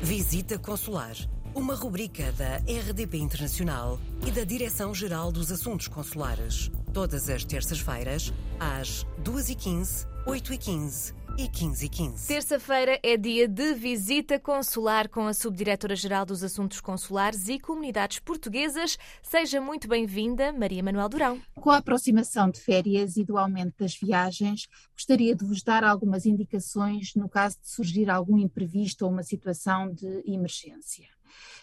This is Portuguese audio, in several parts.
Visita Consular, uma rubrica da RDP Internacional e da Direção-Geral dos Assuntos Consulares. Todas as terças-feiras, às 2h15, 8h15 e 15 e 15. Terça-feira é dia de visita consular com a Subdiretora-Geral dos Assuntos Consulares e Comunidades Portuguesas. Seja muito bem-vinda, Maria Manuel Durão. Com a aproximação de férias e do aumento das viagens, gostaria de vos dar algumas indicações no caso de surgir algum imprevisto ou uma situação de emergência.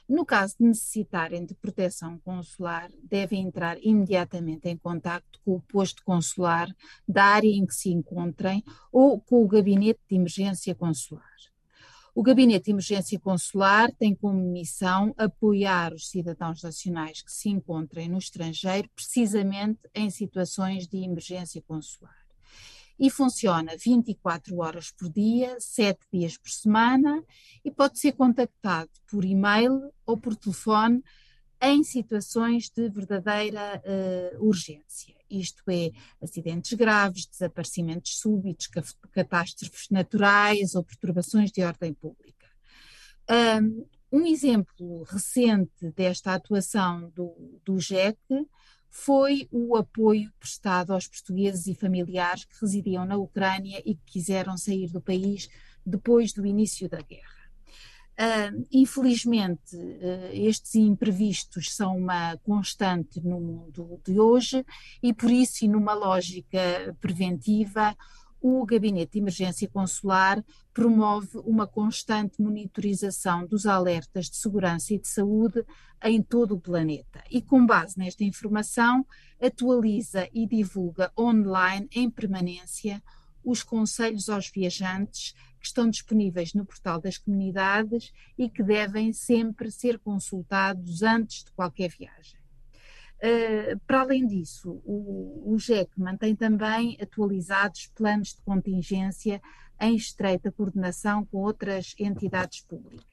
No caso de necessitarem de proteção consular, devem entrar imediatamente em contato com o posto consular da área em que se encontrem ou com o gabinete de emergência consular. O Gabinete de Emergência Consular tem como missão apoiar os cidadãos nacionais que se encontrem no estrangeiro, precisamente em situações de emergência consular e funciona 24 horas por dia, 7 dias por semana e pode ser contactado por e-mail ou por telefone em situações de verdadeira uh, urgência, isto é, acidentes graves, desaparecimentos súbitos, catástrofes naturais ou perturbações de ordem pública. Um, um exemplo recente desta atuação do, do GEC foi o apoio prestado aos portugueses e familiares que residiam na Ucrânia e que quiseram sair do país depois do início da guerra. Uh, infelizmente, uh, estes imprevistos são uma constante no mundo de hoje e, por isso, e numa lógica preventiva, o Gabinete de Emergência Consular promove uma constante monitorização dos alertas de segurança e de saúde em todo o planeta e, com base nesta informação, atualiza e divulga online em permanência os conselhos aos viajantes que estão disponíveis no portal das comunidades e que devem sempre ser consultados antes de qualquer viagem. Uh, para além disso, o, o GEC mantém também atualizados planos de contingência em estreita coordenação com outras entidades públicas.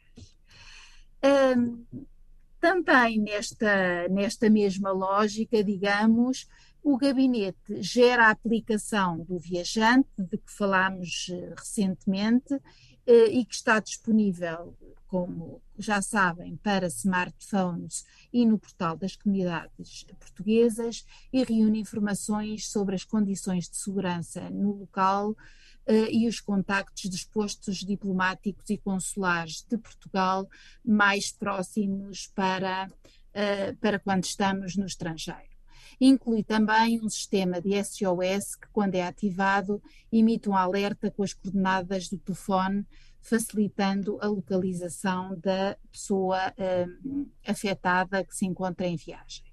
Também nesta, nesta mesma lógica, digamos, o gabinete gera a aplicação do viajante, de que falámos eh, recentemente, e que está disponível como já sabem, para smartphones e no portal das comunidades portuguesas e reúne informações sobre as condições de segurança no local uh, e os contactos dos postos diplomáticos e consulares de Portugal mais próximos para, uh, para quando estamos no estrangeiro. Inclui também um sistema de SOS que, quando é ativado, emite um alerta com as coordenadas do telefone facilitando a localização da pessoa um, afetada que se encontra em viagem.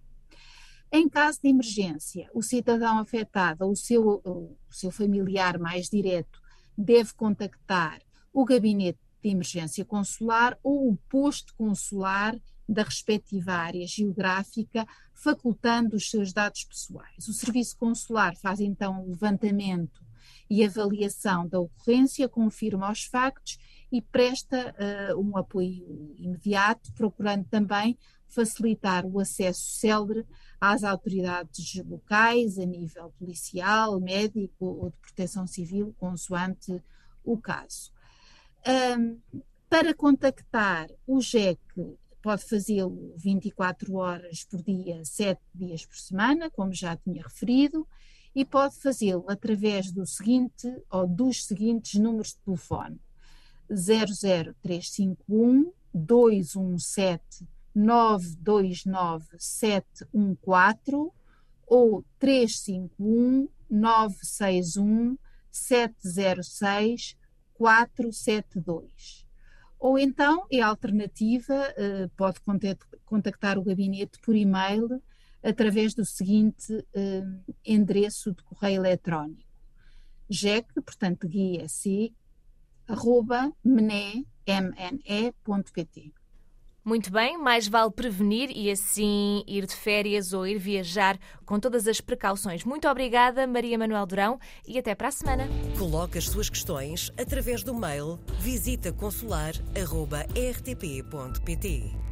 Em caso de emergência, o cidadão afetado ou o seu, o seu familiar mais direto deve contactar o gabinete de emergência consular ou o posto consular da respectiva área geográfica, facultando os seus dados pessoais. O serviço consular faz então o levantamento e avaliação da ocorrência, confirma os factos e presta uh, um apoio imediato, procurando também facilitar o acesso célere às autoridades locais, a nível policial, médico ou de proteção civil, consoante o caso. Um, para contactar o GEC, pode fazê-lo 24 horas por dia, 7 dias por semana, como já tinha referido, e pode fazê-lo através do seguinte ou dos seguintes números de telefone: 00351 217 929 714 ou 351 961 706 472. Ou então, é alternativa, eh, pode contactar o gabinete por e-mail através do seguinte uh, endereço de correio eletrónico: gec, portanto guia C, arroba mne.pt. Muito bem, mais vale prevenir e assim ir de férias ou ir viajar com todas as precauções. Muito obrigada, Maria Manuel Durão, e até para a semana. Coloque as suas questões através do mail visitaconsular.rtp.pt.